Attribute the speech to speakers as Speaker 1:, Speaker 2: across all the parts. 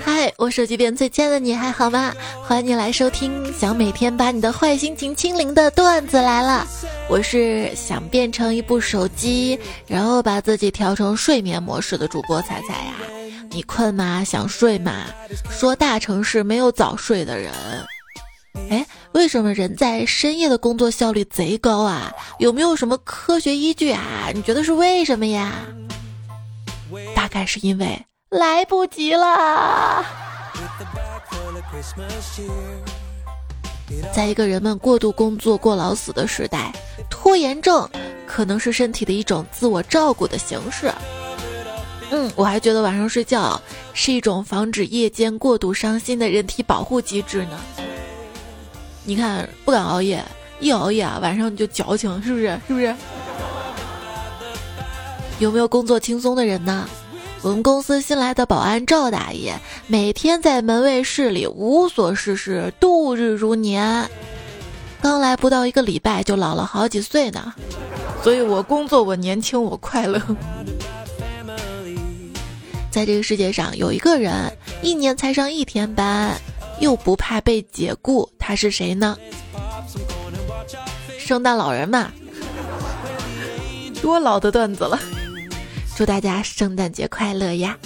Speaker 1: 嗨，我手机边最亲爱的你还好吗？欢迎你来收听想每天把你的坏心情清零的段子来了。我是想变成一部手机，然后把自己调成睡眠模式的主播彩彩呀。你困吗？想睡吗？说大城市没有早睡的人。哎，为什么人在深夜的工作效率贼高啊？有没有什么科学依据啊？你觉得是为什么呀？大概是因为来不及了。在一个人们过度工作、过劳死的时代，拖延症可能是身体的一种自我照顾的形式。嗯，我还觉得晚上睡觉是一种防止夜间过度伤心的人体保护机制呢。你看，不敢熬夜，一熬夜啊，晚上你就矫情，是不是？是不是？有没有工作轻松的人呢？我们公司新来的保安赵大爷，每天在门卫室里无所事事，度日如年。刚来不到一个礼拜，就老了好几岁呢。所以我工作，我年轻，我快乐。在这个世界上，有一个人一年才上一天班。又不怕被解雇，他是谁呢？圣诞老人嘛，多老的段子了。祝大家圣诞节快乐呀！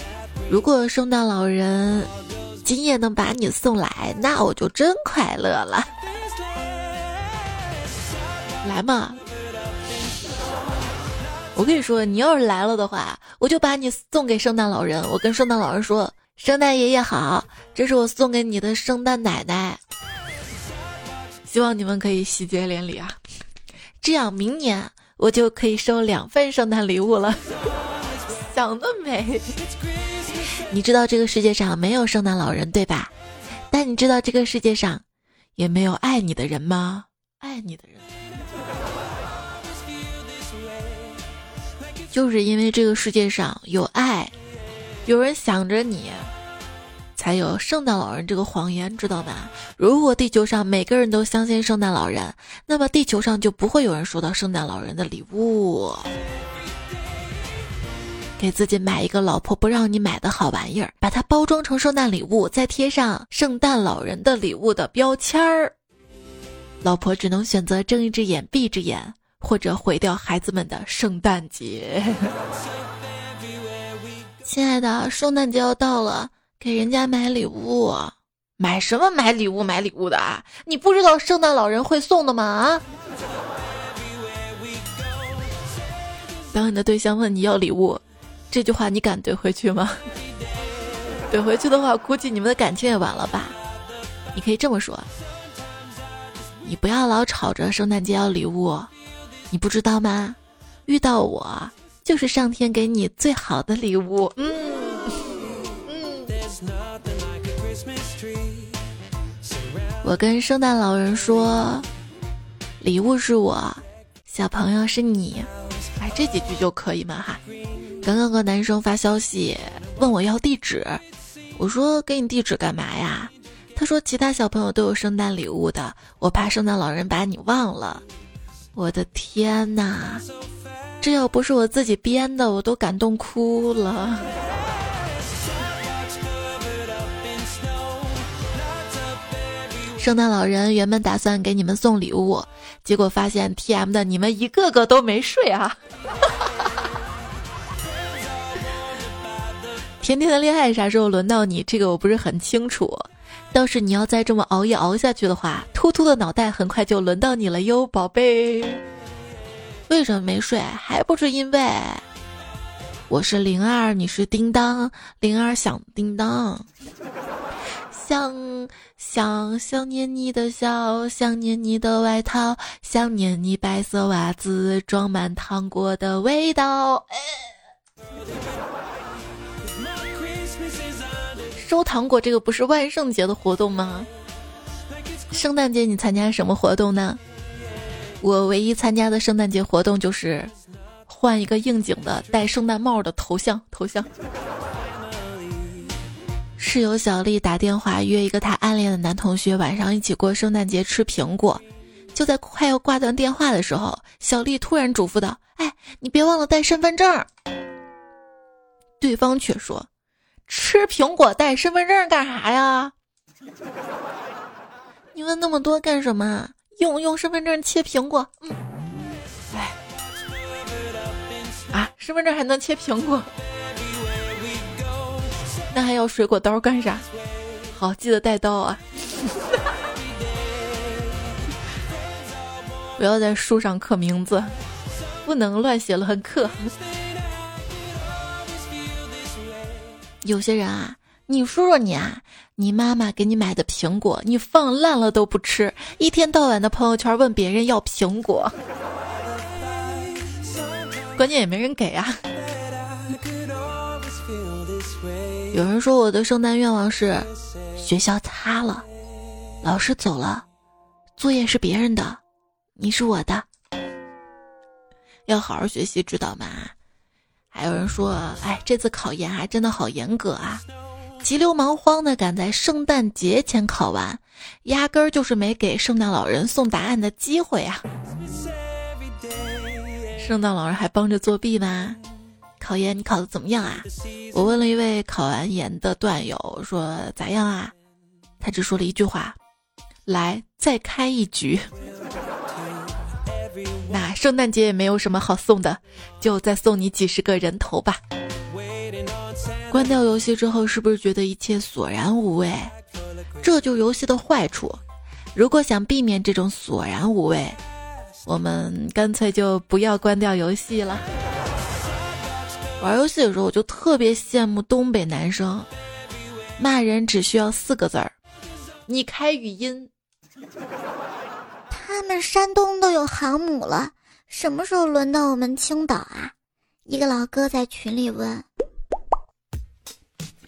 Speaker 1: 如果圣诞老人今夜能把你送来，那我就真快乐了。来嘛！我跟你说，你要是来了的话，我就把你送给圣诞老人。我跟圣诞老人说。圣诞爷爷好，这是我送给你的圣诞奶奶，希望你们可以喜结连理啊，这样明年我就可以收两份圣诞礼物了。想得美！你知道这个世界上没有圣诞老人对吧？但你知道这个世界上也没有爱你的人吗？爱你的人，就是因为这个世界上有爱。有人想着你，才有圣诞老人这个谎言，知道吗？如果地球上每个人都相信圣诞老人，那么地球上就不会有人收到圣诞老人的礼物。给自己买一个老婆不让你买的好玩意儿，把它包装成圣诞礼物，再贴上圣诞老人的礼物的标签儿，老婆只能选择睁一只眼闭一只眼，或者毁掉孩子们的圣诞节。亲爱的，圣诞节要到了，给人家买礼物，买什么买礼物买礼物的啊？你不知道圣诞老人会送的吗？啊！当你的对象问你要礼物，这句话你敢怼回去吗？怼回去的话，估计你们的感情也完了吧？你可以这么说：你不要老吵着圣诞节要礼物，你不知道吗？遇到我。就是上天给你最好的礼物。嗯。我跟圣诞老人说，礼物是我，小朋友是你。哎，这几句就可以吗？哈。刚刚个男生发消息问我要地址，我说给你地址干嘛呀？他说其他小朋友都有圣诞礼物的，我怕圣诞老人把你忘了。我的天哪！这要不是我自己编的，我都感动哭了。圣诞老人原本打算给你们送礼物，结果发现 T M 的你们一个个都没睡啊！甜甜的恋爱啥时候轮到你？这个我不是很清楚。倒是你要再这么熬夜熬下去的话，秃秃的脑袋很快就轮到你了哟，宝贝。为什么没睡？还不是因为我是灵儿，你是叮当。灵儿响叮当，想想想念你的笑，想念你的外套，想念你白色袜子装满糖果的味道。收糖果这个不是万圣节的活动吗？圣诞节你参加什么活动呢？我唯一参加的圣诞节活动就是换一个应景的戴圣诞帽的头像。头像。室友小丽打电话约一个她暗恋的男同学晚上一起过圣诞节吃苹果，就在快要挂断电话的时候，小丽突然嘱咐道：“哎，你别忘了带身份证。”对方却说：“吃苹果带身份证干啥呀？你问那么多干什么？用用身份证切苹果。”嗯，哎，啊，身份证还能切苹果？那还要水果刀干啥？好，记得带刀啊！不要在书上刻名字，不能乱写乱刻。有些人啊，你说说你啊，你妈妈给你买的苹果，你放烂了都不吃，一天到晚的朋友圈问别人要苹果，关键也没人给啊。有人说我的圣诞愿望是学校塌了，老师走了，作业是别人的，你是我的，要好好学习，知道吗？还有人说，哎，这次考研还真的好严格啊，急流忙慌的赶在圣诞节前考完，压根儿就是没给圣诞老人送答案的机会啊！圣诞老人还帮着作弊吗？考研你考的怎么样啊？我问了一位考完研的段友，说咋样啊？他只说了一句话：“来，再开一局。”那圣诞节也没有什么好送的，就再送你几十个人头吧。关掉游戏之后，是不是觉得一切索然无味？这就游戏的坏处。如果想避免这种索然无味，我们干脆就不要关掉游戏了。玩游戏的时候，我就特别羡慕东北男生，骂人只需要四个字儿：“你开语音。”
Speaker 2: 他们山东都有航母了，什么时候轮到我们青岛啊？一个老哥在群里问。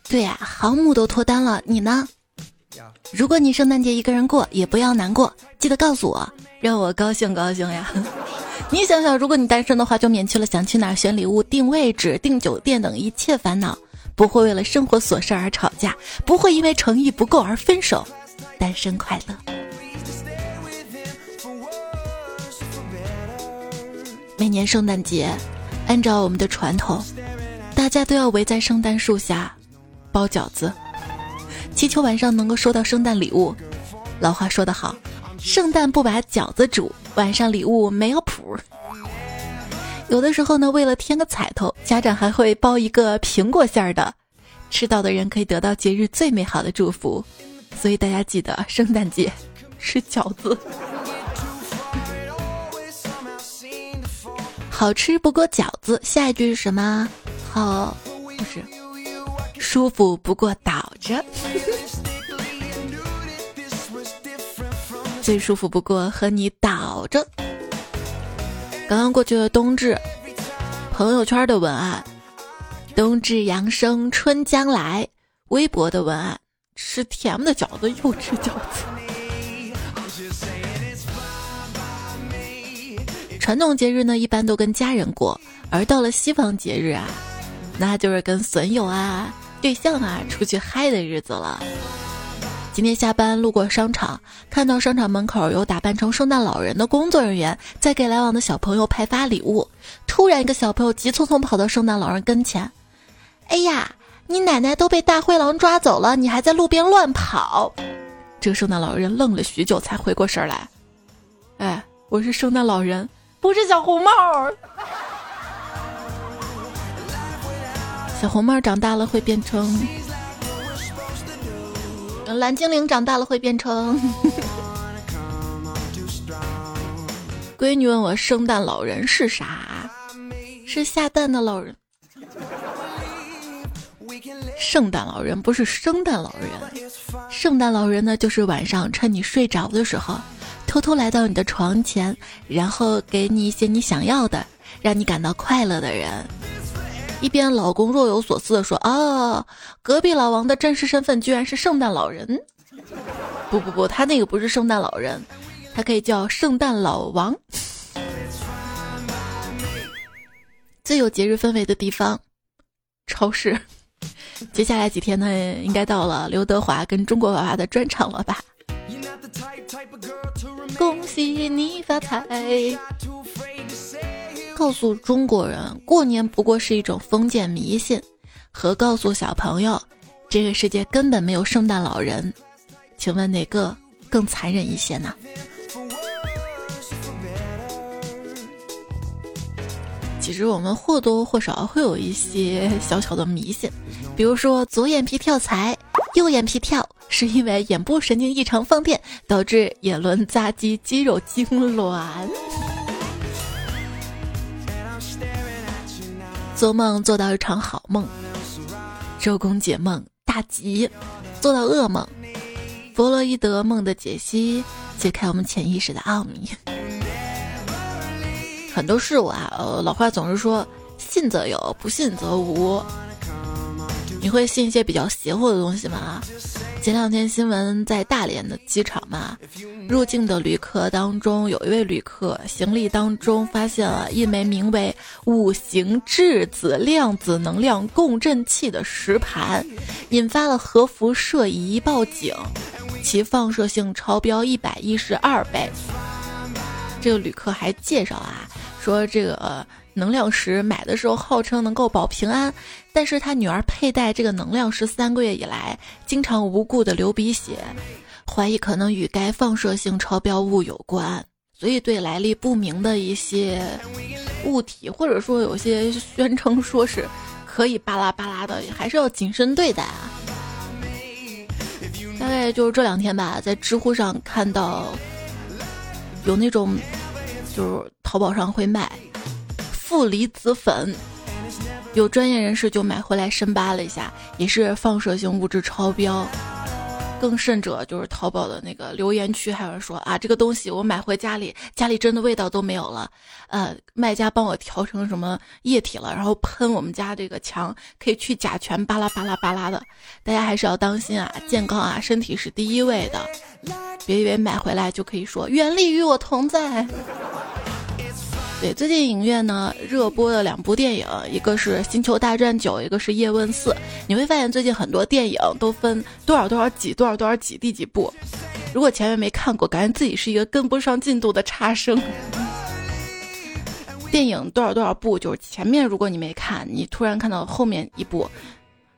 Speaker 1: 对呀，航母都脱单了，你呢？如果你圣诞节一个人过，也不要难过，记得告诉我，让我高兴高兴呀。你想想，如果你单身的话，就免去了想去哪儿选礼物、订位置、订酒店等一切烦恼，不会为了生活琐事而吵架，不会因为诚意不够而分手，单身快乐。每年圣诞节，按照我们的传统，大家都要围在圣诞树下包饺子，祈求晚上能够收到圣诞礼物。老话说得好。圣诞不把饺子煮，晚上礼物没有谱。有的时候呢，为了添个彩头，家长还会包一个苹果馅儿的，吃到的人可以得到节日最美好的祝福。所以大家记得，圣诞节吃饺子，好吃不过饺子。下一句是什么？好，不是，舒服不过倒着。最舒服不过和你倒着。刚刚过去的冬至，朋友圈的文案：“冬至阳生春将来。”微博的文案：“吃甜的饺子又吃饺子。”传统节日呢，一般都跟家人过，而到了西方节日啊，那就是跟损友啊、对象啊出去嗨的日子了。今天下班路过商场，看到商场门口有打扮成圣诞老人的工作人员在给来往的小朋友派发礼物。突然，一个小朋友急匆匆跑到圣诞老人跟前：“哎呀，你奶奶都被大灰狼抓走了，你还在路边乱跑！”这个圣诞老人愣了许久，才回过神来：“哎，我是圣诞老人，不是小红帽。小红帽长大了会变成……”蓝精灵长大了会变成。闺女问我圣诞老人是啥？是下蛋的老人。圣诞老人不是圣诞老人，圣诞老人呢，就是晚上趁你睡着的时候，偷偷来到你的床前，然后给你一些你想要的，让你感到快乐的人。一边老公若有所思地说：“啊，隔壁老王的真实身份居然是圣诞老人。不不不，他那个不是圣诞老人，他可以叫圣诞老王。最有节日氛围的地方，超市。接下来几天呢，应该到了刘德华跟中国娃娃的专场了吧？恭喜你发财。”告诉中国人，过年不过是一种封建迷信，和告诉小朋友，这个世界根本没有圣诞老人，请问哪个更残忍一些呢？其实我们或多或少会有一些小小的迷信，比如说左眼皮跳财，右眼皮跳是因为眼部神经异常放电，导致眼轮匝肌肌肉痉挛。做梦做到一场好梦，周公解梦大吉；做到噩梦，弗洛伊德梦的解析，解开我们潜意识的奥秘。很多事物啊，呃，老话总是说信则有，不信则无。你会信一些比较邪乎的东西吗？前两天新闻在大连的机场嘛，入境的旅客当中有一位旅客行李当中发现了一枚名为“五行质子量子能量共振器”的石盘，引发了核辐射仪报警，其放射性超标一百一十二倍。这个旅客还介绍啊，说这个能量石买的时候号称能够保平安，但是他女儿佩戴这个能量石三个月以来，经常无故的流鼻血，怀疑可能与该放射性超标物有关，所以对来历不明的一些物体，或者说有些宣称说是可以巴拉巴拉的，还是要谨慎对待啊。大概就是这两天吧，在知乎上看到。有那种，就是淘宝上会卖负离子粉，有专业人士就买回来深扒了一下，也是放射性物质超标。更甚者，就是淘宝的那个留言区还有人说啊，这个东西我买回家里，家里真的味道都没有了。呃，卖家帮我调成什么液体了，然后喷我们家这个墙，可以去甲醛，巴拉巴拉巴拉的。大家还是要当心啊，健康啊，身体是第一位的。别以为买回来就可以说原力与我同在。对，最近影院呢热播的两部电影，一个是《星球大战九》，一个是《叶问四》。你会发现最近很多电影都分多少多少几多少多少几第几部。如果前面没看过，感觉自己是一个跟不上进度的差生。电影多少多少部，就是前面如果你没看，你突然看到后面一部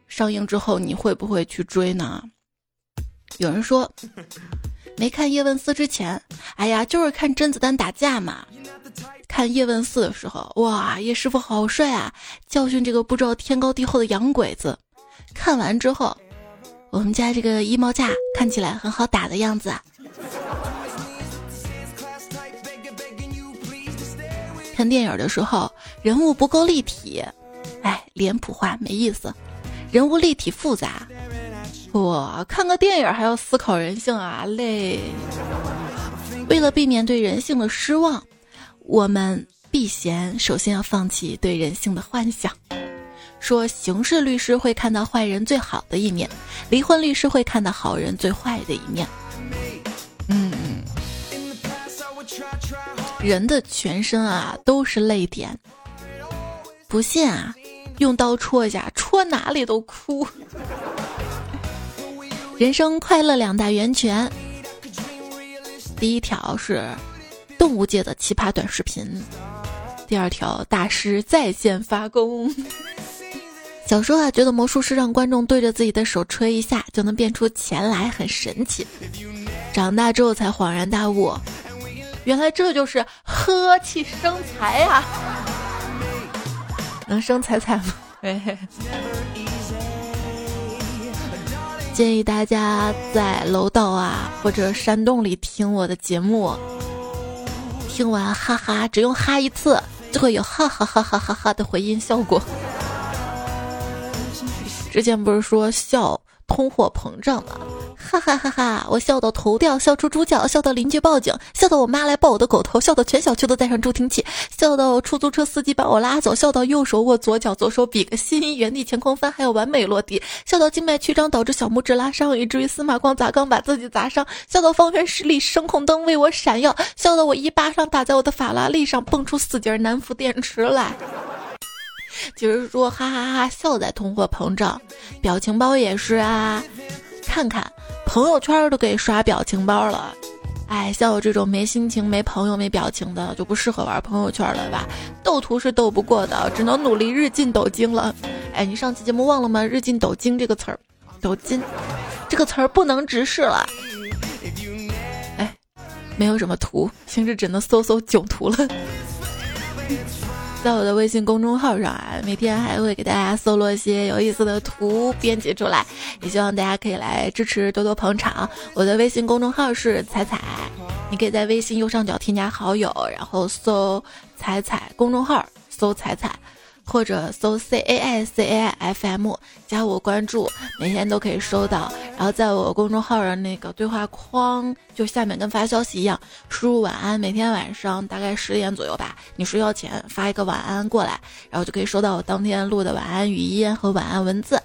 Speaker 1: 上映之后，你会不会去追呢？有人说，没看《叶问四》之前，哎呀，就是看甄子丹打架嘛。看叶问四的时候，哇，叶师傅好帅啊！教训这个不知道天高地厚的洋鬼子。看完之后，我们家这个衣帽架看起来很好打的样子。看电影的时候，人物不够立体，哎，脸谱化没意思。人物立体复杂，哇，看个电影还要思考人性啊，累。为了避免对人性的失望。我们避嫌，首先要放弃对人性的幻想。说刑事律师会看到坏人最好的一面，离婚律师会看到好人最坏的一面。嗯，人的全身啊都是泪点，不信啊，用刀戳一下，戳哪里都哭。人生快乐两大源泉，第一条是。动物界的奇葩短视频，第二条大师在线发功。小时候啊，觉得魔术师让观众对着自己的手吹一下就能变出钱来，很神奇。长大之后才恍然大悟，原来这就是呵气生财呀！能生财财吗？哎嘿建议大家在楼道啊或者山洞里听我的节目。听完哈哈，只用哈一次就会有哈哈哈哈哈哈的回音效果。之前不是说笑通货膨胀吗？哈哈哈哈！我笑到头掉，笑出猪叫，笑到邻居报警，笑到我妈来抱我的狗头，笑到全小区都带上助听器，笑到出租车司机把我拉走，笑到右手握左脚，左手比个心，原地前空翻还要完美落地，笑到静脉曲张导致小拇指拉伤，以至于司马光砸缸把自己砸伤，笑到方圆十里声控灯为我闪耀，笑到我一巴掌打在我的法拉利上，蹦出四节南孚电池来。就是说，哈哈哈，笑在通货膨胀，表情包也是啊。看看朋友圈都给刷表情包了，哎，像我这种没心情、没朋友、没表情的，就不适合玩朋友圈了吧？斗图是斗不过的，只能努力日进斗金了。哎，你上期节目忘了吗？日进斗金这个词儿，斗金这个词儿不能直视了。哎，没有什么图，平时只能搜搜囧图了。在我的微信公众号上啊，每天还会给大家搜罗一些有意思的图编辑出来，也希望大家可以来支持，多多捧场。我的微信公众号是彩彩，你可以在微信右上角添加好友，然后搜彩彩公众号，搜彩彩。或者搜 C A I C A I F M 加我关注，每天都可以收到。然后在我公众号的那个对话框，就下面跟发消息一样，输入晚安，每天晚上大概十点左右吧，你睡觉前发一个晚安过来，然后就可以收到我当天录的晚安语音和晚安文字。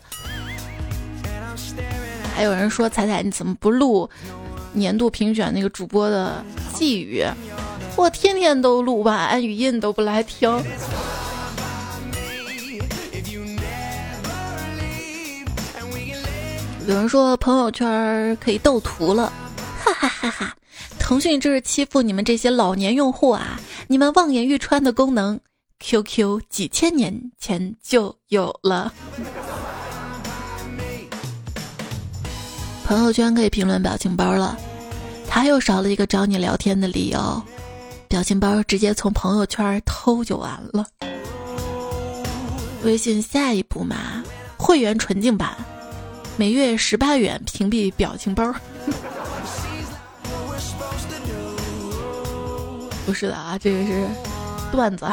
Speaker 1: 还有人说彩彩你怎么不录年度评选那个主播的寄语？我天天都录晚安语音，都不来听。有人说朋友圈可以斗图了，哈哈哈哈！腾讯这是欺负你们这些老年用户啊！你们望眼欲穿的功能，QQ 几千年前就有了。朋友圈可以评论表情包了，他又少了一个找你聊天的理由。表情包直接从朋友圈偷就完了。微信下一步嘛，会员纯净版。每月十八元屏蔽表情包，不是的啊，这个是段子。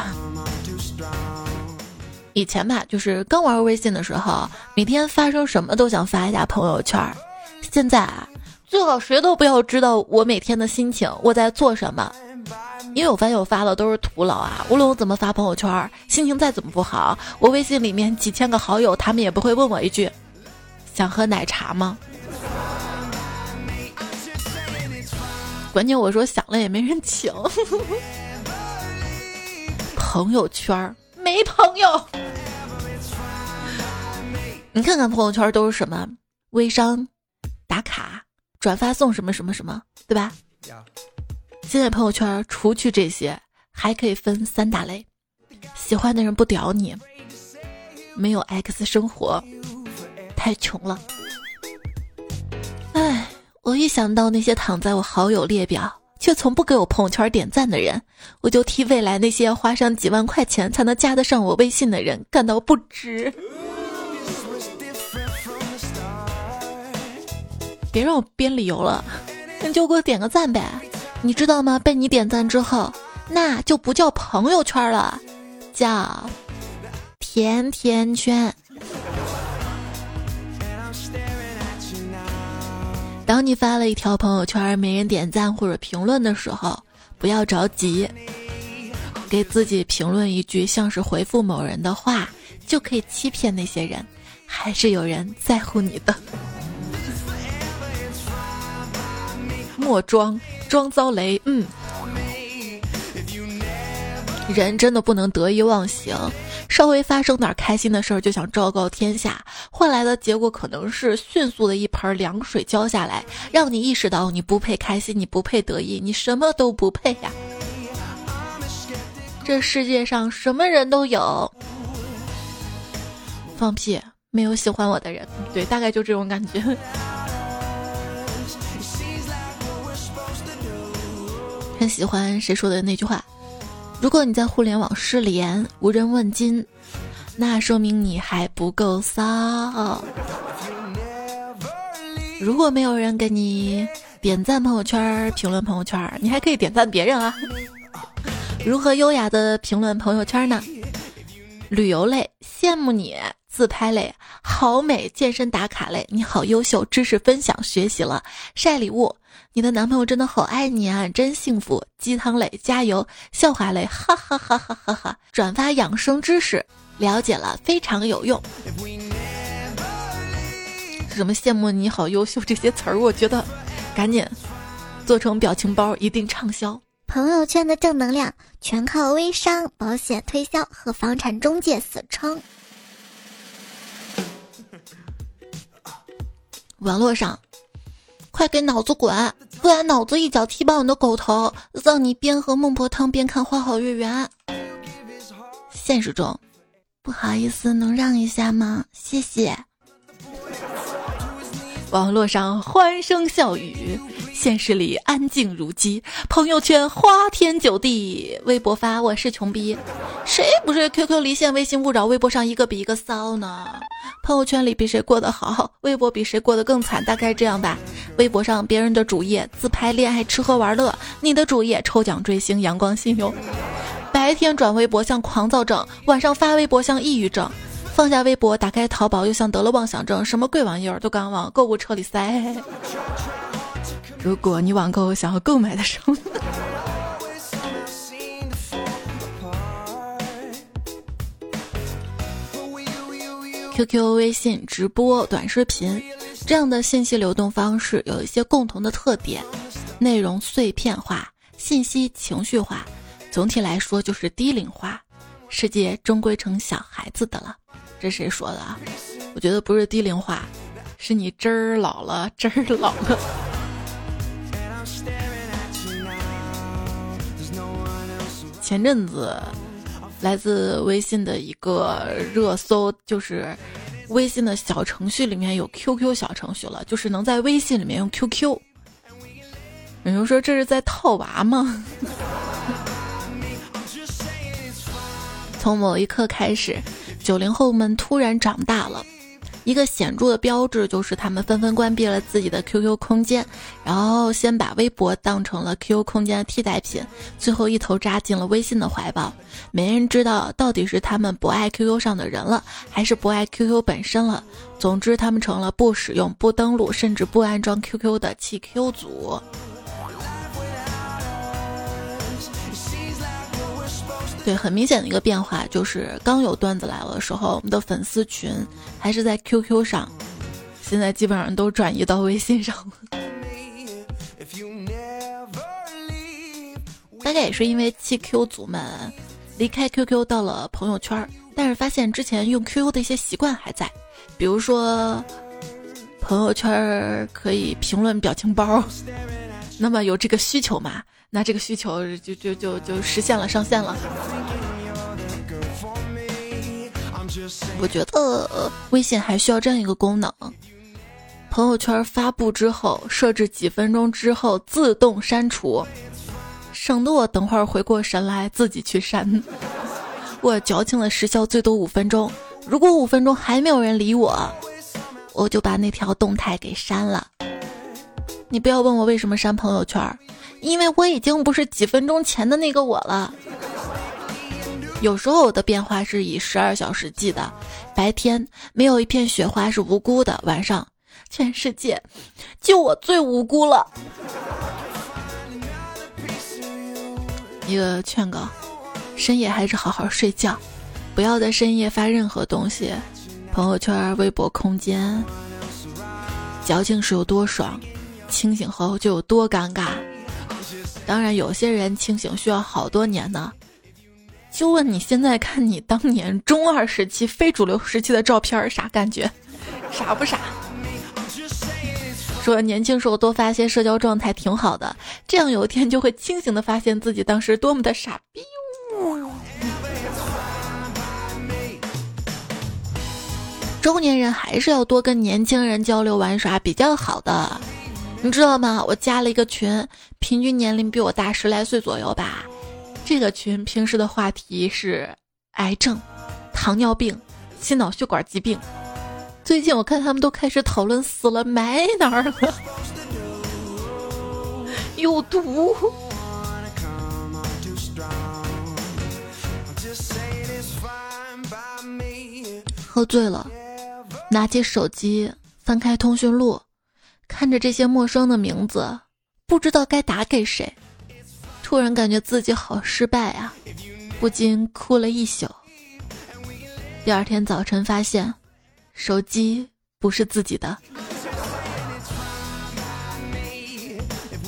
Speaker 1: 以前吧，就是刚玩微信的时候，每天发生什么都想发一下朋友圈。现在啊，最好谁都不要知道我每天的心情，我在做什么，因为我发现我发的都是徒劳啊。无论我怎么发朋友圈，心情再怎么不好，我微信里面几千个好友，他们也不会问我一句。想喝奶茶吗？关键我说想了也没人请。朋友圈没朋友，你看看朋友圈都是什么微商、打卡、转发送什么什么什么，对吧？现在朋友圈除去这些，还可以分三大类：喜欢的人不屌你，没有 X 生活。太穷了，唉，我一想到那些躺在我好友列表却从不给我朋友圈点赞的人，我就替未来那些花上几万块钱才能加得上我微信的人感到不值。别让我编理由了，你就给我点个赞呗。你知道吗？被你点赞之后，那就不叫朋友圈了，叫甜甜圈。当你发了一条朋友圈没人点赞或者评论的时候，不要着急，给自己评论一句像是回复某人的话，就可以欺骗那些人，还是有人在乎你的。莫装装遭雷，嗯，人真的不能得意忘形。稍微发生点开心的事儿就想昭告天下，换来的结果可能是迅速的一盆凉水浇下来，让你意识到你不配开心，你不配得意，你什么都不配呀！这世界上什么人都有，放屁，没有喜欢我的人，对，大概就这种感觉。很喜欢谁说的那句话。如果你在互联网失联，无人问津，那说明你还不够骚。如果没有人给你点赞朋友圈、评论朋友圈，你还可以点赞别人啊。如何优雅的评论朋友圈呢？旅游类，羡慕你；自拍类，好美；健身打卡类，你好优秀；知识分享，学习了；晒礼物。你的男朋友真的好爱你啊，真幸福！鸡汤类加油，笑话类哈哈哈哈哈哈！转发养生知识，了解了非常有用。什么羡慕你好优秀这些词儿，我觉得赶紧做成表情包，一定畅销。
Speaker 2: 朋友圈的正能量全靠微商、保险推销和房产中介死撑。网络上。快给脑子滚！
Speaker 1: 不然脑子一脚踢爆你的狗头，让你边喝孟婆汤边看花好月圆。现实中，不好意思，能让一下吗？谢谢。网络上欢声笑语，现实里安静如鸡。朋友圈花天酒地，微博发我是穷逼，谁不是 QQ 离线、微信勿扰、微博上一个比一个骚呢？朋友圈里比谁过得好，微博比谁过得更惨，大概这样吧。微博上别人的主页自拍、恋爱、吃喝玩乐，你的主页抽奖、追星、阳光、信用。白天转微博像狂躁症，晚上发微博像抑郁症。放下微博，打开淘宝，又像得了妄想症，什么贵玩意儿都敢往购物车里塞。如果你网购想要购买的时候，QQ、微信直播、短视频这样的信息流动方式有一些共同的特点：内容碎片化，信息情绪化，总体来说就是低龄化。世界终归成小孩子的了。这谁说的？我觉得不是低龄化，是你真儿老了，真儿老了。前阵子，来自微信的一个热搜，就是微信的小程序里面有 QQ 小程序了，就是能在微信里面用 QQ。有人说这是在套娃吗？从某一刻开始。九零后们突然长大了，一个显著的标志就是他们纷纷关闭了自己的 QQ 空间，然后先把微博当成了 QQ 空间的替代品，最后一头扎进了微信的怀抱。没人知道到底是他们不爱 QQ 上的人了，还是不爱 QQ 本身了。总之，他们成了不使用、不登录，甚至不安装 QQ 的弃 Q 组。对，很明显的一个变化就是，刚有段子来了的时候，我们的粉丝群还是在 QQ 上，现在基本上都转移到微信上了。大概也是因为弃 Q 组们离开 QQ 到了朋友圈，但是发现之前用 QQ 的一些习惯还在，比如说朋友圈可以评论表情包，那么有这个需求吗？那这个需求就就就就实现了，上线了。我觉得微信还需要这样一个功能：朋友圈发布之后，设置几分钟之后自动删除，省得我等会儿回过神来自己去删。我矫情的时效最多五分钟，如果五分钟还没有人理我，我就把那条动态给删了。你不要问我为什么删朋友圈。因为我已经不是几分钟前的那个我了。有时候我的变化是以十二小时计的，白天没有一片雪花是无辜的，晚上全世界就我最无辜了。一个劝告：深夜还是好好睡觉，不要在深夜发任何东西，朋友圈、微博、空间。矫情时有多爽，清醒后就有多尴尬。当然，有些人清醒需要好多年呢。就问你现在看你当年中二时期、非主流时期的照片，啥感觉？傻不傻？说年轻时候多发些社交状态挺好的，这样有一天就会清醒的发现自己当时多么的傻逼。中年人还是要多跟年轻人交流玩耍比较好的。你知道吗？我加了一个群，平均年龄比我大十来岁左右吧。这个群平时的话题是癌症、糖尿病、心脑血管疾病。最近我看他们都开始讨论死了埋哪儿了，有毒。喝醉了，拿起手机翻开通讯录。看着这些陌生的名字，不知道该打给谁，突然感觉自己好失败啊，不禁哭了一宿。第二天早晨发现，手机不是自己的。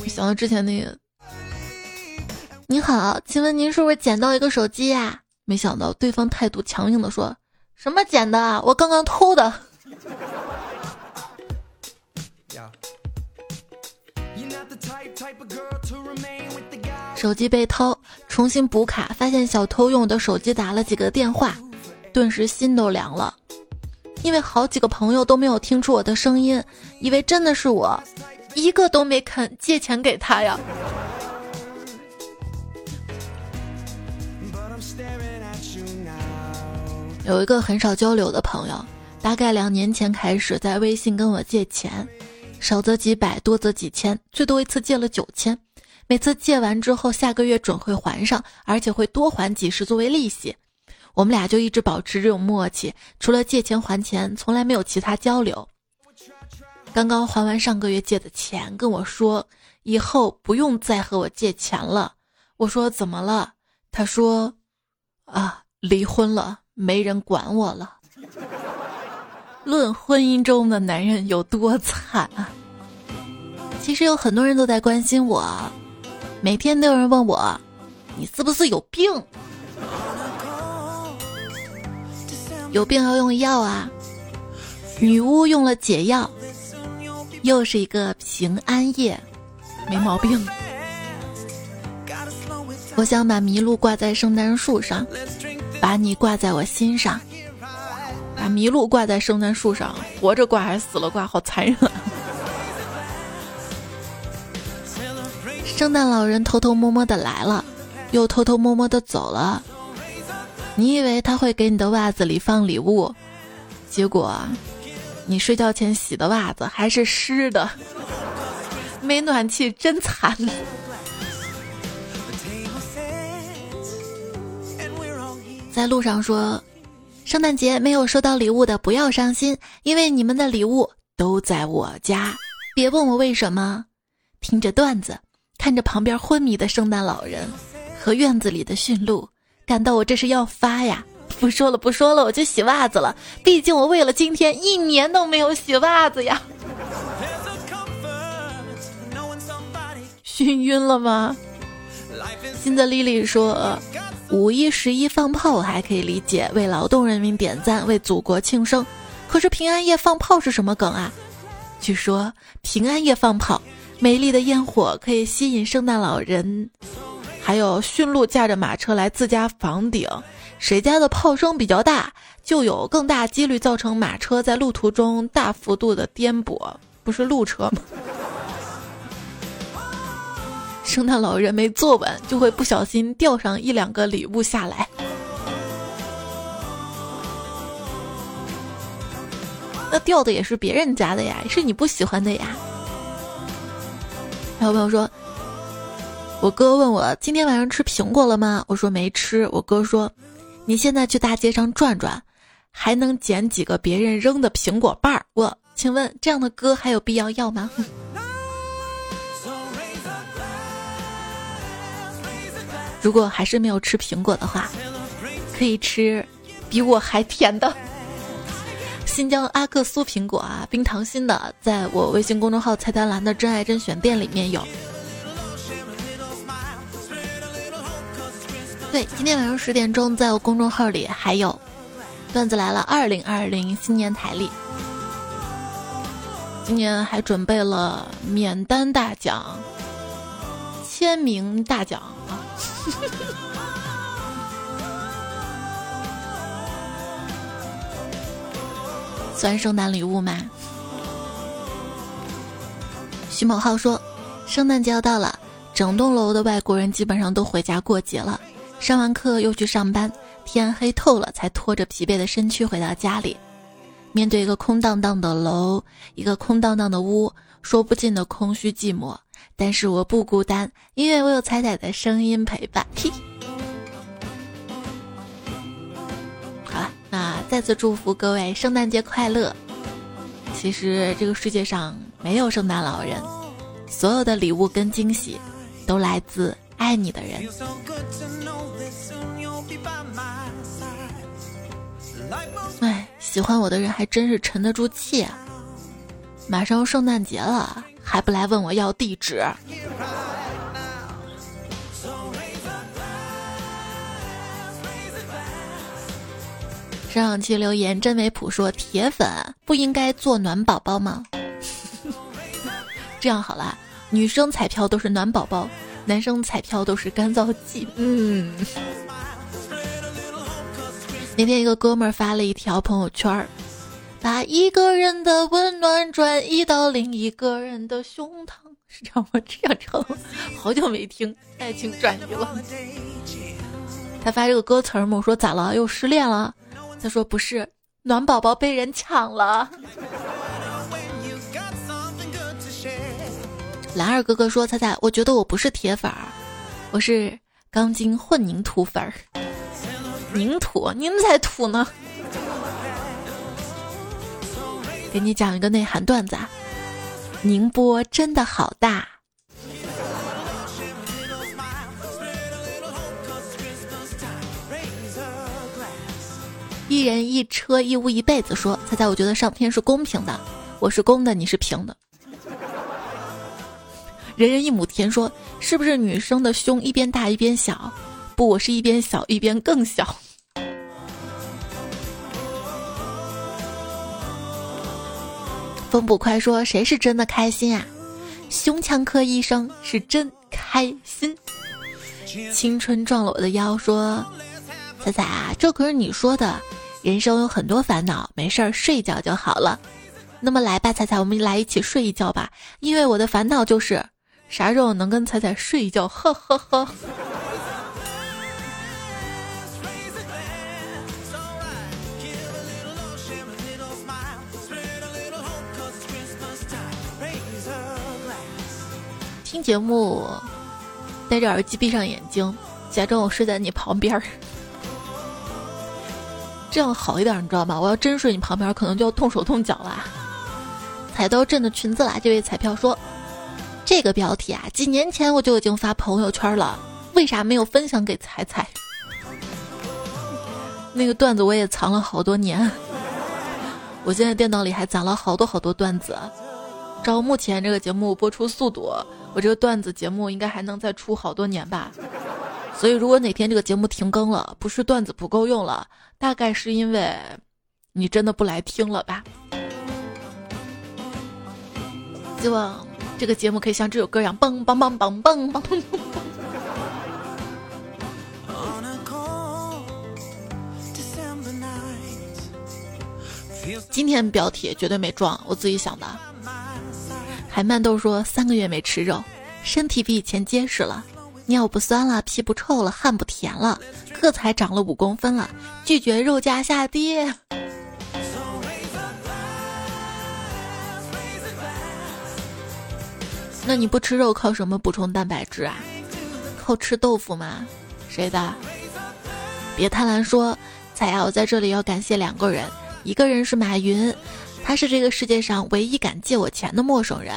Speaker 1: 想到之前那个，你好，请问您是不是捡到一个手机呀？没想到对方态度强硬的说：“什么捡的啊？我刚刚偷的。”手机被偷，重新补卡，发现小偷用我的手机打了几个电话，顿时心都凉了。因为好几个朋友都没有听出我的声音，以为真的是我，一个都没肯借钱给他呀。有一个很少交流的朋友，大概两年前开始在微信跟我借钱，少则几百，多则几千，最多一次借了九千。每次借完之后，下个月准会还上，而且会多还几十作为利息。我们俩就一直保持这种默契，除了借钱还钱，从来没有其他交流。刚刚还完上个月借的钱，跟我说以后不用再和我借钱了。我说怎么了？他说啊，离婚了。没人管我了。论婚姻中的男人有多惨！其实有很多人都在关心我，每天都有人问我，你是不是有病？有病要用药啊！女巫用了解药，又是一个平安夜，没毛病。我想把麋鹿挂在圣诞树上。把你挂在我心上，把麋鹿挂在圣诞树上，活着挂还是死了挂？好残忍！圣诞老人偷偷摸摸的来了，又偷偷摸摸的走了。你以为他会给你的袜子里放礼物，结果你睡觉前洗的袜子还是湿的，没暖气，真惨。在路上说，圣诞节没有收到礼物的不要伤心，因为你们的礼物都在我家。别问我为什么。听着段子，看着旁边昏迷的圣诞老人和院子里的驯鹿，感到我这是要发呀！不说了，不说了，我去洗袜子了。毕竟我为了今天一年都没有洗袜子呀。熏晕了吗？新的丽丽说。五一、十一放炮还可以理解，为劳动人民点赞，为祖国庆生。可是平安夜放炮是什么梗啊？据说平安夜放炮，美丽的烟火可以吸引圣诞老人，还有驯鹿驾着马车来自家房顶。谁家的炮声比较大，就有更大几率造成马车在路途中大幅度的颠簸。不是路车吗？圣诞老人没坐稳，就会不小心掉上一两个礼物下来。那掉的也是别人家的呀，是你不喜欢的呀。还有朋友说，我哥问我今天晚上吃苹果了吗？我说没吃。我哥说，你现在去大街上转转，还能捡几个别人扔的苹果瓣儿。我请问这样的歌还有必要要吗？如果还是没有吃苹果的话，可以吃比我还甜的新疆阿克苏苹果啊，冰糖心的，在我微信公众号菜单栏的“真爱甄选店”里面有。对，今天晚上十点钟，在我公众号里还有段子来了二零二零新年台历，今年还准备了免单大奖、签名大奖啊。算圣诞礼物吗？徐某浩说：“圣诞节要到了，整栋楼的外国人基本上都回家过节了。上完课又去上班，天黑透了才拖着疲惫的身躯回到家里。面对一个空荡荡的楼，一个空荡荡的屋，说不尽的空虚寂寞。”但是我不孤单，因为我有彩彩的声音陪伴。嘿好了，那再次祝福各位圣诞节快乐。其实这个世界上没有圣诞老人，所有的礼物跟惊喜都来自爱你的人。哎，喜欢我的人还真是沉得住气啊！马上圣诞节了。还不来问我要地址？上期留言真没谱说铁粉不应该做暖宝宝吗？这样好了，女生彩票都是暖宝宝，男生彩票都是干燥剂。嗯。那天一个哥们儿发了一条朋友圈儿，把一个人的温暖转移到另一个人的胸膛，是这样吗？这样唱，好久没听，爱情转移了。他发这个歌词儿嘛，我说咋了？又失恋了？他说不是，暖宝宝被人抢了。蓝二哥哥说：“猜猜，我觉得我不是铁粉儿，我是钢筋混凝土粉儿。凝土，您才土呢！给你讲一个内涵段子：啊，宁波真的好大。一人一车一屋一辈子。说，猜猜，我觉得上天是公平的，我是公的，你是平的。”人人一亩田说：“是不是女生的胸一边大一边小？不，我是一边小一边更小。”风不快说：“谁是真的开心啊？胸腔科医生是真开心。”青春撞了我的腰说：“彩彩啊，这可是你说的，人生有很多烦恼，没事儿睡一觉就好了。那么来吧，彩彩，我们来一起睡一觉吧，因为我的烦恼就是。”啥时候能跟彩彩睡一觉？呵呵呵。听节目，戴着耳机，闭上眼睛，假装我睡在你旁边儿，这样好一点，你知道吗？我要真睡你旁边，可能就要动手动脚了。踩到朕的裙子啦，这位彩票说。这个标题啊，几年前我就已经发朋友圈了，为啥没有分享给彩彩？那个段子我也藏了好多年，我现在电脑里还攒了好多好多段子。照目前这个节目播出速度，我这个段子节目应该还能再出好多年吧。所以如果哪天这个节目停更了，不是段子不够用了，大概是因为你真的不来听了吧。希望。这个节目可以像这首歌一样，嘣嘣嘣嘣嘣嘣嘣。今天标题绝对没撞，我自己想的。海曼豆说三个月没吃肉，身体比以前结实了，尿不酸了，屁不臭了，汗不甜了，个子还长了五公分了，拒绝肉价下跌。那你不吃肉靠什么补充蛋白质啊？靠吃豆腐吗？谁的？别贪婪说，彩瑶在这里要感谢两个人，一个人是马云，他是这个世界上唯一敢借我钱的陌生人；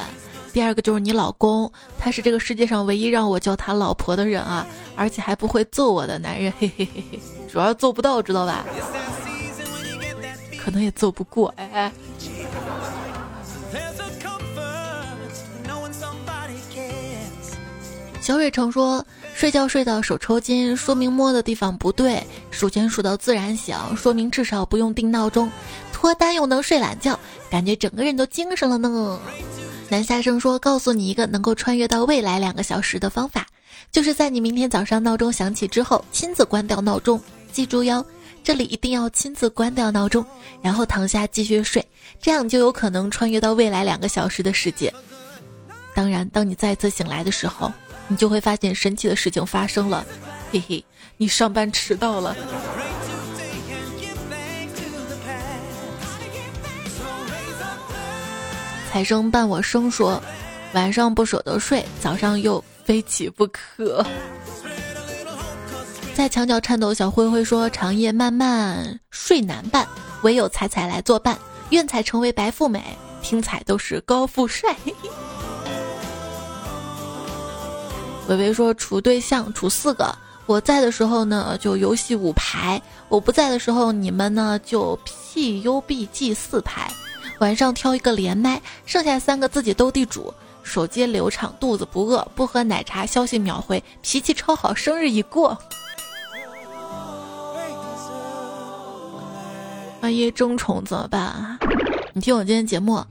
Speaker 1: 第二个就是你老公，他是这个世界上唯一让我叫他老婆的人啊，而且还不会揍我的男人，嘿嘿嘿嘿，主要揍不到，知道吧？可能也揍不过，哎。小蕊成说：“睡觉睡到手抽筋，说明摸的地方不对；数钱数到自然醒，说明至少不用定闹钟。脱单又能睡懒觉，感觉整个人都精神了呢。”南下生说：“告诉你一个能够穿越到未来两个小时的方法，就是在你明天早上闹钟响起之后，亲自关掉闹钟。记住哟，这里一定要亲自关掉闹钟，然后躺下继续睡，这样就有可能穿越到未来两个小时的世界。当然，当你再次醒来的时候。”你就会发现神奇的事情发生了，嘿嘿，你上班迟到了。财生伴我生说，晚上不舍得睡，早上又非起不可。在墙角颤抖，小灰灰说，长夜漫漫睡难伴，唯有彩彩来作伴，愿彩成为白富美，听彩都是高富帅。微微说处对象处四个，我在的时候呢就游戏五排，我不在的时候你们呢就 PUBG 四排，晚上挑一个连麦，剩下三个自己斗地主，手接流畅，肚子不饿，不喝奶茶，消息秒回，脾气超好，生日已过。万一争宠怎么办啊？你听我今天节目，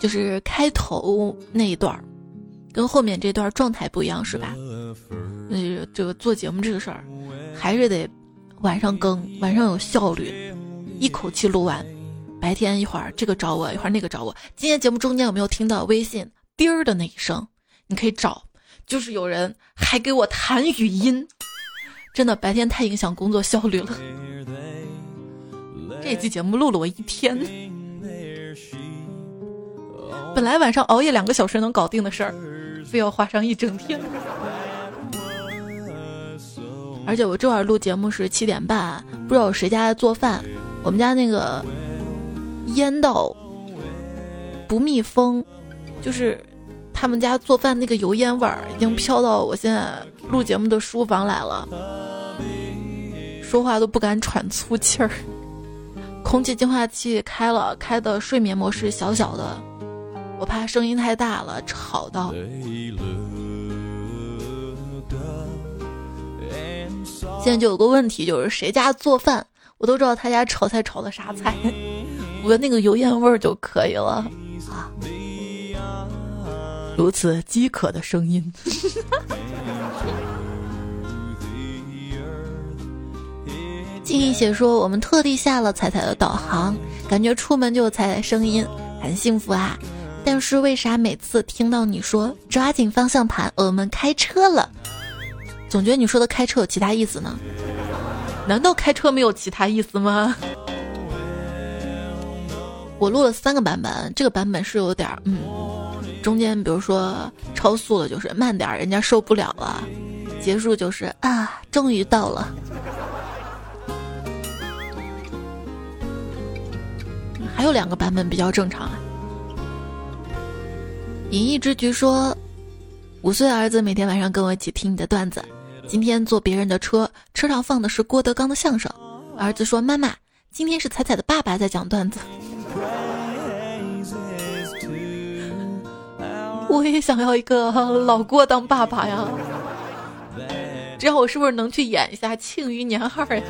Speaker 1: 就是开头那一段儿。跟后面这段状态不一样是吧？那这个做节目这个事儿，还是得晚上更，晚上有效率，一口气录完。白天一会儿这个找我，一会儿那个找我。今天节目中间有没有听到微信滴儿的那一声？你可以找，就是有人还给我弹语音，真的白天太影响工作效率了。这期节目录了我一天，本来晚上熬夜两个小时能搞定的事儿，非要花上一整天。而且我这会儿录节目是七点半，不知道有谁家在做饭，我们家那个。烟道不密封，就是他们家做饭那个油烟味儿已经飘到我现在录节目的书房来了，说话都不敢喘粗气儿。空气净化器开了，开的睡眠模式小小的，我怕声音太大了吵到。现在就有个问题，就是谁家做饭，我都知道他家炒菜炒的啥菜。闻那个油烟味儿就可以了啊！如此饥渴的声音。静一写说：“我们特地下了彩彩的导航，感觉出门就有彩彩声音，很幸福啊！但是为啥每次听到你说抓紧方向盘，我们开车了，总觉得你说的开车有其他意思呢？难道开车没有其他意思吗？”我录了三个版本，这个版本是有点儿，嗯，中间比如说超速了，就是慢点儿，人家受不了了；结束就是啊，终于到了。还有两个版本比较正常啊。隐逸之局说，五岁儿子每天晚上跟我一起听你的段子，今天坐别人的车，车上放的是郭德纲的相声。儿子说：“妈妈，今天是彩彩的爸爸在讲段子。”我也想要一个老郭当爸爸呀！这样我是不是能去演一下《庆余年二》呀？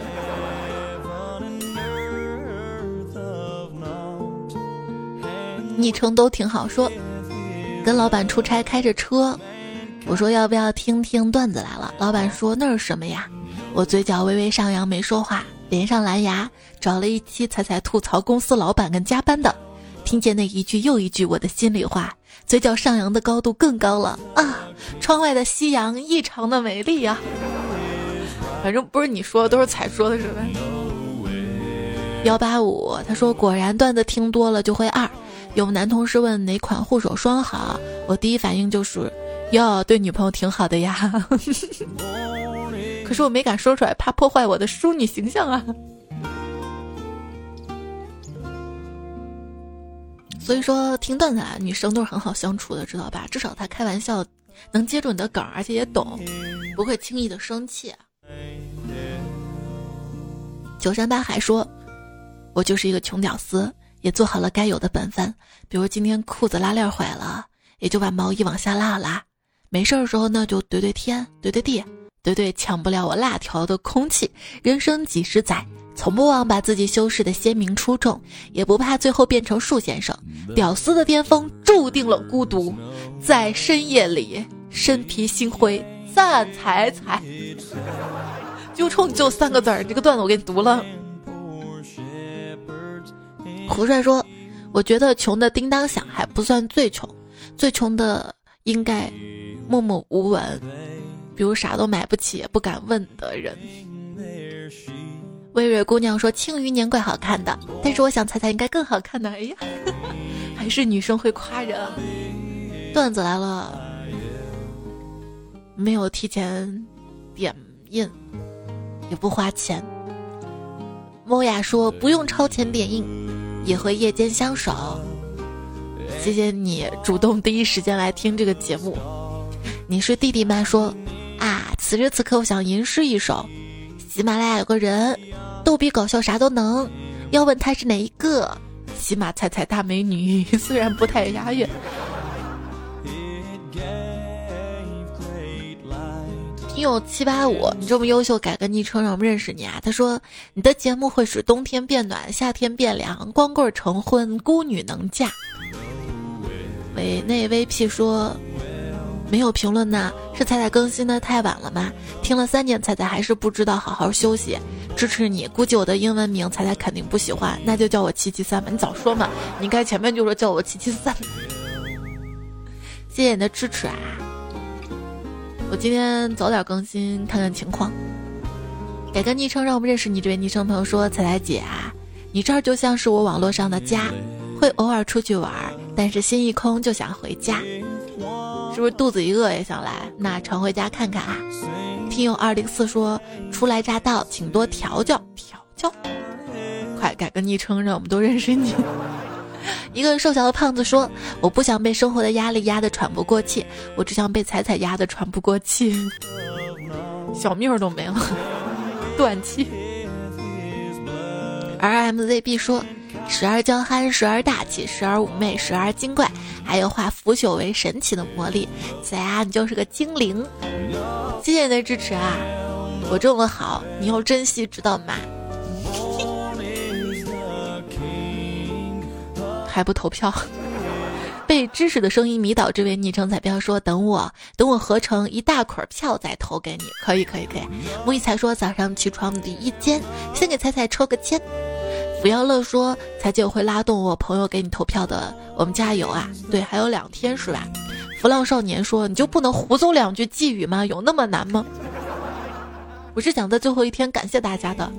Speaker 1: 昵称都挺好，说跟老板出差开着车，我说要不要听听段子来了？老板说那是什么呀？我嘴角微微上扬，没说话，连上蓝牙，找了一期彩彩吐槽公司老板跟加班的。听见那一句又一句我的心里话，嘴角上扬的高度更高了啊！窗外的夕阳异常的美丽呀。反正不是你说的，都是彩说的，是吧？幺八五，他说果然段子听多了就会二。有男同事问哪款护手霜好，我第一反应就是哟，对女朋友挺好的呀。可是我没敢说出来，怕破坏我的淑女形象啊。所以说听段子啊，女生都是很好相处的，知道吧？至少她开玩笑能接住你的梗，而且也懂，不会轻易的生气。九三八还说：“我就是一个穷屌丝，也做好了该有的本分。比如今天裤子拉链坏了，也就把毛衣往下拉了拉；没事儿的时候呢，就怼怼天，怼怼地，怼怼抢不了我辣条的空气。人生几十载。”从不忘把自己修饰的鲜明出众，也不怕最后变成树先生。屌丝的巅峰注定了孤独，在深夜里身披星辉赞彩彩。就冲就三个字儿，这个段子我给你读了。胡帅说：“我觉得穷的叮当响还不算最穷，最穷的应该默默无闻，比如啥都买不起也不敢问的人。”微蕊姑娘说：“庆余年怪好看的，但是我想彩彩应该更好看的。”哎呀，还是女生会夸人。段子来了，没有提前点印，也不花钱。莫雅说：“不用超前点印，也会夜间相守。”谢谢你主动第一时间来听这个节目。你是弟弟吗？说啊，此时此刻我想吟诗一首。喜马拉雅有个人。逗比搞笑啥都能，要问他是哪一个？喜马菜菜大美女，虽然不太押韵。听友七八五，你这么优秀，改个昵称让我们认识你啊！他说你的节目会使冬天变暖，夏天变凉，光棍成婚，孤女能嫁。委内 VP 说，没有评论呢？是彩彩更新的太晚了吗？听了三年，彩彩还是不知道好好休息。支持你，估计我的英文名彩彩肯定不喜欢，那就叫我七七三吧。你早说嘛！你应该前面就说叫我七七三。谢谢你的支持啊！我今天早点更新，看看情况。改个昵称，让我们认识你。这位昵称朋友说：“彩彩姐啊，你这儿就像是我网络上的家，会偶尔出去玩，但是心一空就想回家。是不是肚子一饿也想来？那常回家看看啊。”听友二零四说：“初来乍到，请多调教调教。”快改个昵称，让我们都认识你。一个瘦小的胖子说：“我不想被生活的压力压得喘不过气，我只想被彩彩压得喘不过气，小命都没了。”断气。RMZB 说：“时而娇憨，时而大气，时而妩媚，时而精怪，还有化腐朽为神奇的魔力。仔啊，你就是个精灵！谢谢你的支持啊！我这么好，你要珍惜，知道吗？还不投票？”被知识的声音迷倒，这位昵称彩票说：“等我，等我合成一大捆票再投给你。”可以，可以，可以。木易才说：“早上起床第一间，先给彩彩抽个签。”不要乐说：“彩姐会拉动我朋友给你投票的，我们加油啊！”对，还有两天是吧？浮浪少年说：“你就不能胡诌两句寄语吗？有那么难吗？”我是想在最后一天感谢大家的。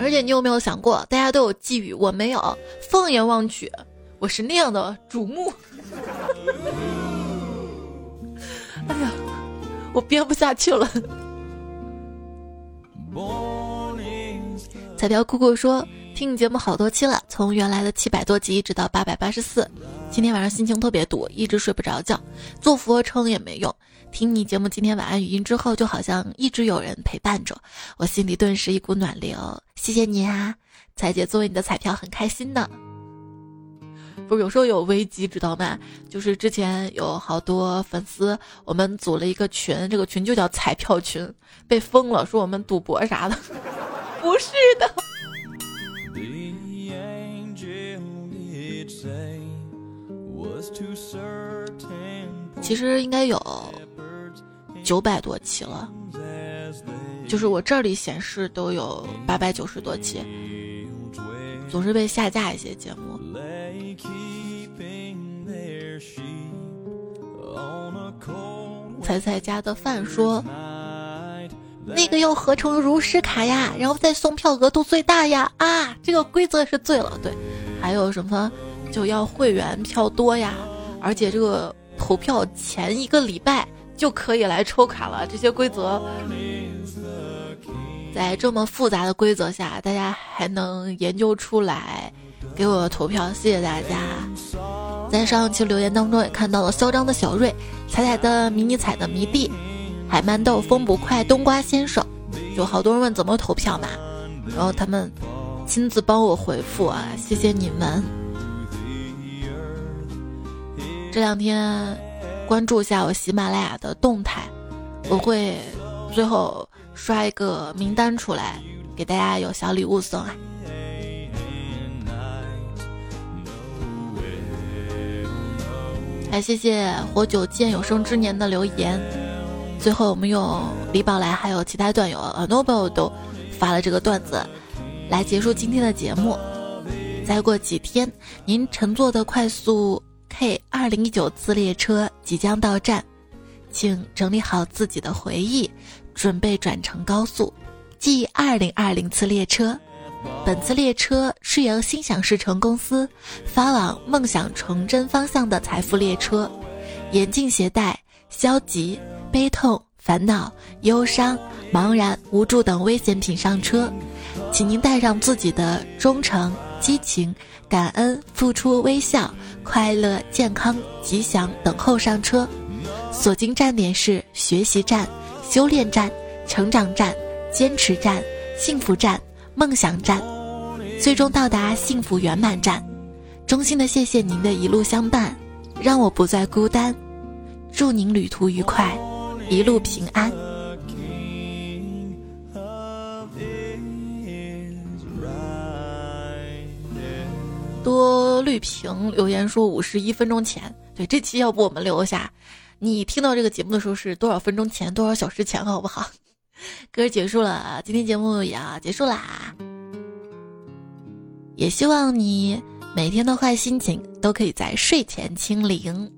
Speaker 1: 而且你有没有想过，大家都有寄语，我没有。放眼望去。我是那样的瞩目，哎呀，我编不下去了。彩票酷酷说：“听你节目好多期了，从原来的七百多集一直到八百八十四。今天晚上心情特别堵，一直睡不着觉，做俯卧撑也没用。听你节目今天晚安语音之后，就好像一直有人陪伴着我，心里顿时一股暖流。谢谢你啊，彩姐作为你的彩票很开心的。”不是有时候有危机，知道吗？就是之前有好多粉丝，我们组了一个群，这个群就叫彩票群，被封了，说我们赌博啥的。不是的。其实应该有九百多期了，就是我这里显示都有八百九十多期，总是被下架一些节目。彩彩家的饭说：“那个要合成如实卡呀，然后再送票额度最大呀！啊，这个规则是醉了。对，还有什么就要会员票多呀，而且这个投票前一个礼拜就可以来抽卡了。这些规则，在这么复杂的规则下，大家还能研究出来给我投票，谢谢大家。”在上一期留言当中也看到了嚣张的小瑞、彩彩的迷你彩的迷弟、海曼豆、风不快、冬瓜先生，有好多人问怎么投票嘛，然后他们亲自帮我回复啊，谢谢你们。这两天关注一下我喜马拉雅的动态，我会最后刷一个名单出来，给大家有小礼物送啊。还谢谢活久见有生之年的留言。最后，我们用李宝来还有其他段友很多朋友都发了这个段子，来结束今天的节目。再过几天，您乘坐的快速 K 二零一九次列车即将到站，请整理好自己的回忆，准备转乘高速 G 二零二零次列车。本次列车是由心想事成公司发往梦想成真方向的财富列车，严禁携带消极、悲痛、烦恼、忧伤、茫然、无助等危险品上车，请您带上自己的忠诚、激情、感恩、付出、微笑、快乐、健康、吉祥等候上车。所经站点是学习站、修炼站、成长站、坚持站、幸福站。梦想站，最终到达幸福圆满站。衷心的谢谢您的一路相伴，让我不再孤单。祝您旅途愉快，一路平安。多绿屏留言说五十一分钟前，对这期要不我们留一下，你听到这个节目的时候是多少分钟前、多少小时前，好不好？歌结束了，今天节目也要结束啦。也希望你每天的坏心情都可以在睡前清零。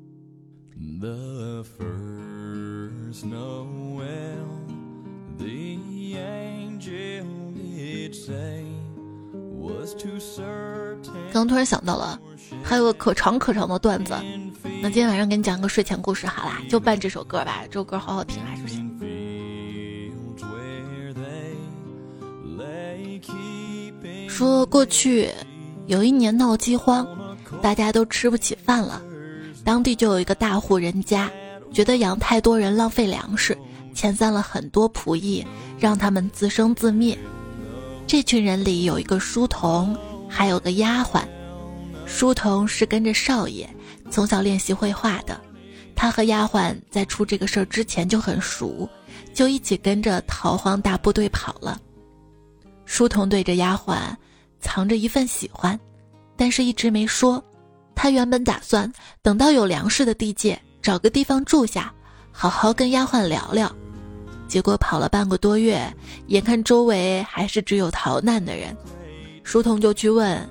Speaker 1: 刚突然想到了，还有个可长可长的段子。那今天晚上给你讲个睡前故事，好啦，就伴这首歌吧。这首歌好好听啊，是不是？说过去有一年闹饥荒，大家都吃不起饭了，当地就有一个大户人家，觉得养太多人浪费粮食，遣散了很多仆役，让他们自生自灭。这群人里有一个书童，还有个丫鬟。书童是跟着少爷从小练习绘画的，他和丫鬟在出这个事儿之前就很熟，就一起跟着逃荒大部队跑了。书童对着丫鬟藏着一份喜欢，但是一直没说。他原本打算等到有粮食的地界，找个地方住下，好好跟丫鬟聊聊。结果跑了半个多月，眼看周围还是只有逃难的人，书童就去问，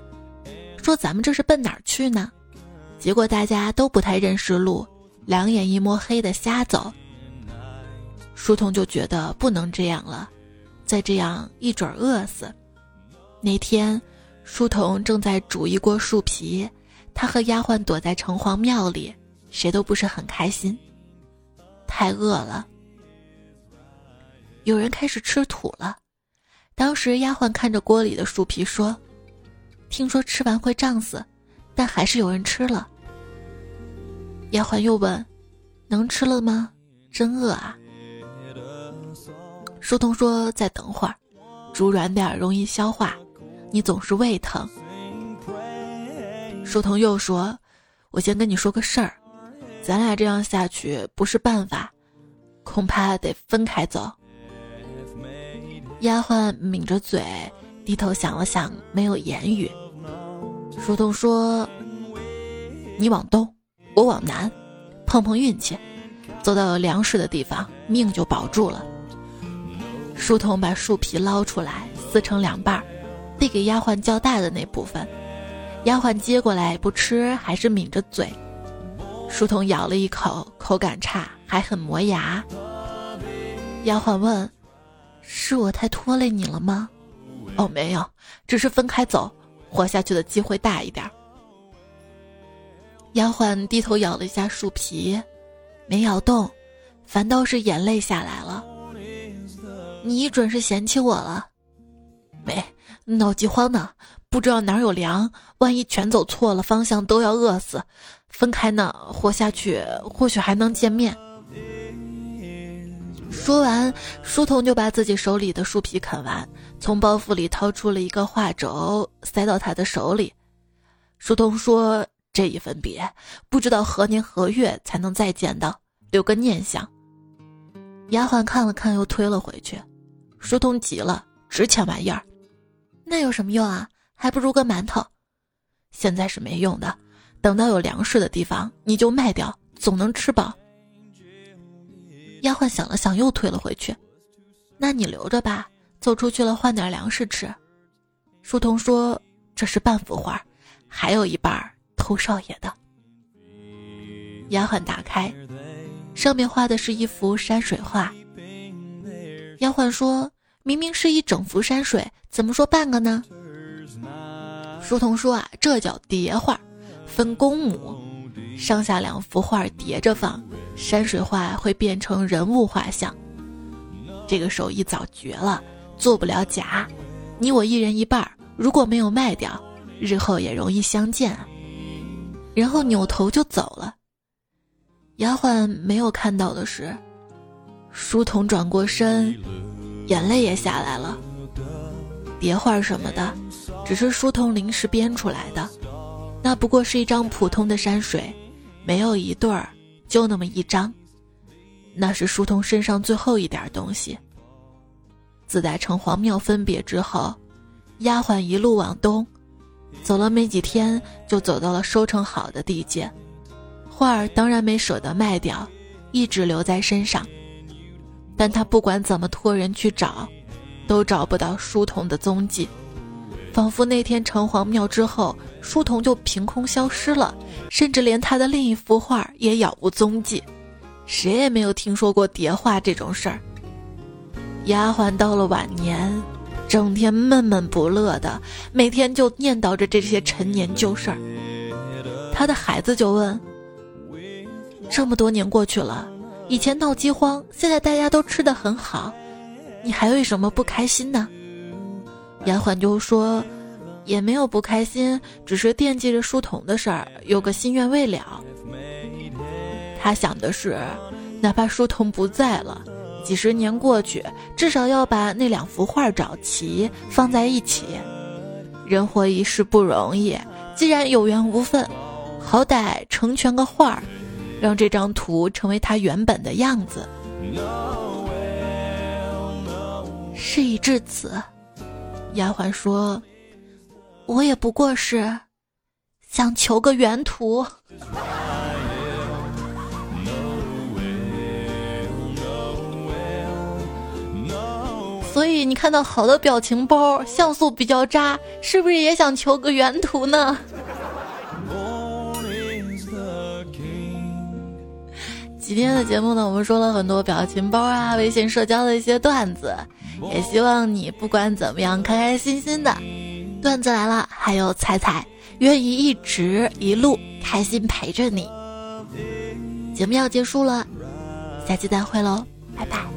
Speaker 1: 说：“咱们这是奔哪儿去呢？”结果大家都不太认识路，两眼一摸黑的瞎走。书童就觉得不能这样了，再这样一准饿死。那天，书童正在煮一锅树皮，他和丫鬟躲在城隍庙里，谁都不是很开心，太饿了。有人开始吃土了，当时丫鬟看着锅里的树皮说：“听说吃完会胀死，但还是有人吃了。”丫鬟又问：“能吃了吗？真饿啊。”书童说：“再等会儿，煮软点容易消化，你总是胃疼。”书童又说：“我先跟你说个事儿，咱俩这样下去不是办法，恐怕得分开走。”丫鬟抿着嘴，低头想了想，没有言语。书童说：“你往东，我往南，碰碰运气，走到有粮食的地方，命就保住了。”书童把树皮捞出来，撕成两半，递给丫鬟较大的那部分。丫鬟接过来不吃，还是抿着嘴。书童咬了一口，口感差，还很磨牙。丫鬟问。是我太拖累你了吗？哦，没有，只是分开走，活下去的机会大一点。丫鬟低头咬了一下树皮，没咬动，反倒是眼泪下来了。你准是嫌弃我了。没，闹饥荒呢，不知道哪有粮，万一全走错了方向，都要饿死。分开呢，活下去，或许还能见面。说完，书童就把自己手里的树皮啃完，从包袱里掏出了一个画轴，塞到他的手里。书童说：“这一分别，不知道何年何月才能再见到，留个念想。”丫鬟看了看，又推了回去。书童急了：“值钱玩意儿，那有什么用啊？还不如个馒头。现在是没用的，等到有粮食的地方，你就卖掉，总能吃饱。”丫鬟想了想，又退了回去。那你留着吧，走出去了换点粮食吃。书童说：“这是半幅画，还有一半偷少爷的。”丫鬟打开，上面画的是一幅山水画。丫鬟说：“明明是一整幅山水，怎么说半个呢？”书童说：“啊，这叫叠画，分公母，上下两幅画叠着放。”山水画会变成人物画像，这个手艺早绝了，做不了假。你我一人一半，如果没有卖掉，日后也容易相见。然后扭头就走了。丫鬟没有看到的是，书童转过身，眼泪也下来了。叠画什么的，只是书童临时编出来的，那不过是一张普通的山水，没有一对儿。就那么一张，那是书童身上最后一点东西。自带城隍庙分别之后，丫鬟一路往东，走了没几天，就走到了收成好的地界。画儿当然没舍得卖掉，一直留在身上。但他不管怎么托人去找，都找不到书童的踪迹，仿佛那天城隍庙之后，书童就凭空消失了，甚至连他的另一幅画也杳无踪迹，谁也没有听说过叠画这种事儿。丫鬟到了晚年，整天闷闷不乐的，每天就念叨着这些陈年旧事儿。他的孩子就问：“这么多年过去了。”以前闹饥荒，现在大家都吃的很好，你还为什么不开心呢？丫鬟就说：“也没有不开心，只是惦记着书童的事儿，有个心愿未了。”他想的是，哪怕书童不在了，几十年过去，至少要把那两幅画找齐，放在一起。人活一世不容易，既然有缘无分，好歹成全个画儿。让这张图成为它原本的样子。事已至此，丫鬟说：“我也不过是想求个原图。”所以你看到好的表情包，像素比较渣，是不是也想求个原图呢？今天的节目呢，我们说了很多表情包啊、微信社交的一些段子，也希望你不管怎么样，开开心心的。段子来了，还有彩彩，愿意一直一路开心陪着你。节目要结束了，下期再会喽，拜拜。